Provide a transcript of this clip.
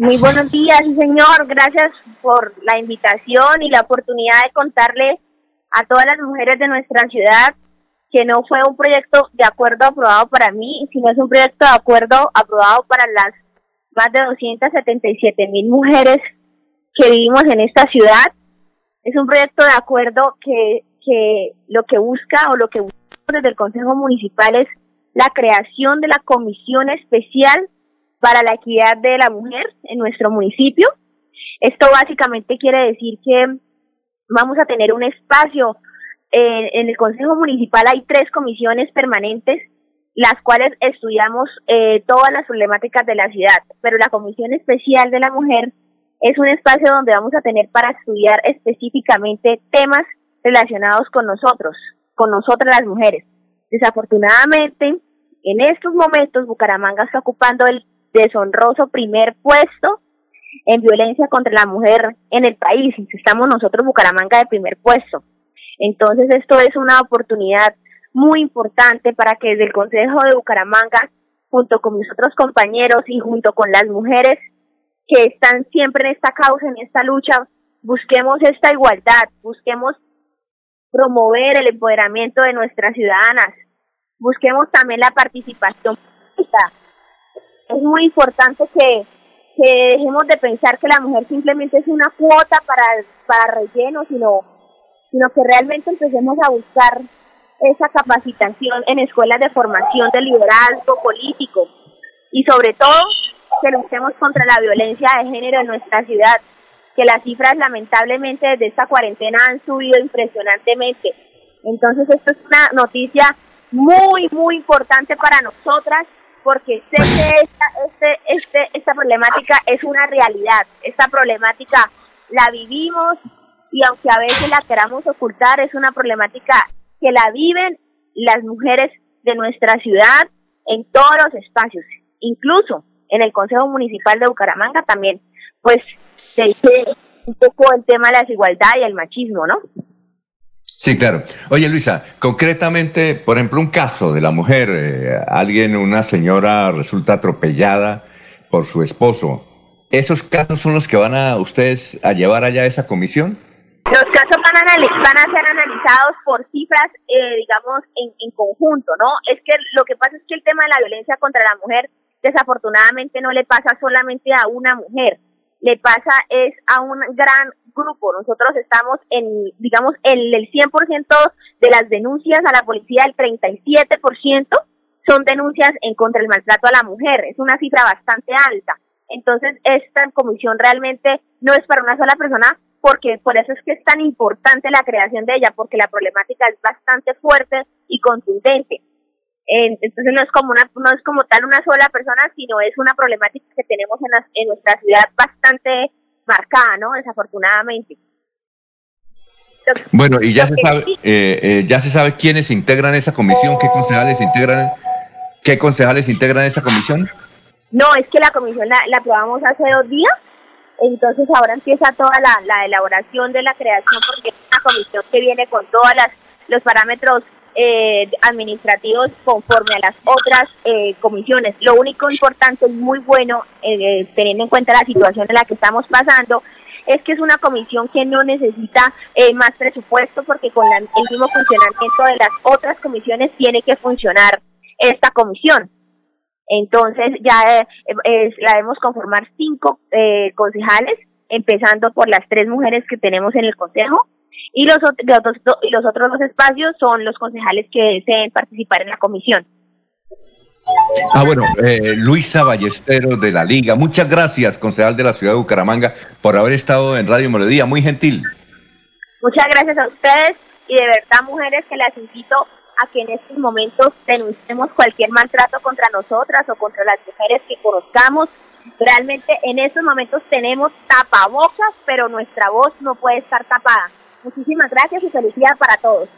Muy buenos días, señor. Gracias por la invitación y la oportunidad de contarle a todas las mujeres de nuestra ciudad que no fue un proyecto de acuerdo aprobado para mí, sino es un proyecto de acuerdo aprobado para las más de 277 mil mujeres que vivimos en esta ciudad. Es un proyecto de acuerdo que, que lo que busca o lo que busca desde el Consejo Municipal es la creación de la Comisión Especial para la equidad de la mujer en nuestro municipio. Esto básicamente quiere decir que vamos a tener un espacio en el Consejo Municipal hay tres comisiones permanentes las cuales estudiamos eh, todas las problemáticas de la ciudad, pero la Comisión Especial de la Mujer es un espacio donde vamos a tener para estudiar específicamente temas relacionados con nosotros, con nosotras las mujeres. Desafortunadamente, en estos momentos Bucaramanga está ocupando el deshonroso primer puesto en violencia contra la mujer en el país. Estamos nosotros, Bucaramanga, de primer puesto. Entonces, esto es una oportunidad muy importante para que desde el Consejo de Bucaramanga, junto con mis otros compañeros y junto con las mujeres que están siempre en esta causa, en esta lucha, busquemos esta igualdad, busquemos promover el empoderamiento de nuestras ciudadanas, busquemos también la participación es muy importante que, que dejemos de pensar que la mujer simplemente es una cuota para, para relleno, sino, sino que realmente empecemos a buscar esa capacitación en escuelas de formación de liderazgo político y sobre todo que luchemos contra la violencia de género en nuestra ciudad, que las cifras lamentablemente desde esta cuarentena han subido impresionantemente. Entonces esto es una noticia muy, muy importante para nosotras porque sé que esta, este, este, esta problemática es una realidad, esta problemática la vivimos y aunque a veces la queramos ocultar, es una problemática que la viven las mujeres de nuestra ciudad en todos los espacios, incluso en el Consejo Municipal de Bucaramanga también, pues se dice un poco el tema de la desigualdad y el machismo, ¿no? Sí, claro. Oye, Luisa, concretamente, por ejemplo, un caso de la mujer, eh, alguien, una señora resulta atropellada por su esposo. ¿Esos casos son los que van a ustedes a llevar allá a esa comisión? Los casos van a, van a ser analizados por cifras, eh, digamos, en, en conjunto, ¿no? Es que lo que pasa es que el tema de la violencia contra la mujer desafortunadamente no le pasa solamente a una mujer, le pasa es a un gran grupo. Nosotros estamos en, digamos, en el 100% de las denuncias a la policía, el 37% son denuncias en contra del maltrato a la mujer. Es una cifra bastante alta. Entonces, esta comisión realmente no es para una sola persona, porque por eso es que es tan importante la creación de ella, porque la problemática es bastante fuerte y contundente. Entonces no es como una, no es como tal una sola persona, sino es una problemática que tenemos en, en nuestra ciudad bastante marcada, ¿no? Desafortunadamente. Bueno, y ya se sabe, eh, eh, ya se sabe quiénes integran esa comisión, qué concejales integran, qué concejales integran esa comisión. No, es que la comisión la, la aprobamos hace dos días, entonces ahora empieza toda la, la elaboración de la creación, porque es una comisión que viene con todos los parámetros eh, administrativos conforme a las otras eh, comisiones. Lo único importante y muy bueno, eh, teniendo en cuenta la situación en la que estamos pasando, es que es una comisión que no necesita eh, más presupuesto porque con el mismo funcionamiento de las otras comisiones tiene que funcionar esta comisión. Entonces ya la debemos conformar cinco concejales, empezando por las tres mujeres que tenemos en el consejo y los, otros, y los otros dos espacios son los concejales que deseen participar en la comisión. Ah, bueno, eh, Luisa Ballesteros de la Liga. Muchas gracias, concejal de la ciudad de Bucaramanga, por haber estado en Radio Melodía. Muy gentil. Muchas gracias a ustedes y de verdad, mujeres, que las invito a que en estos momentos denunciemos cualquier maltrato contra nosotras o contra las mujeres que conozcamos. Realmente en estos momentos tenemos tapabocas, pero nuestra voz no puede estar tapada. Muchísimas gracias y felicidad para todos.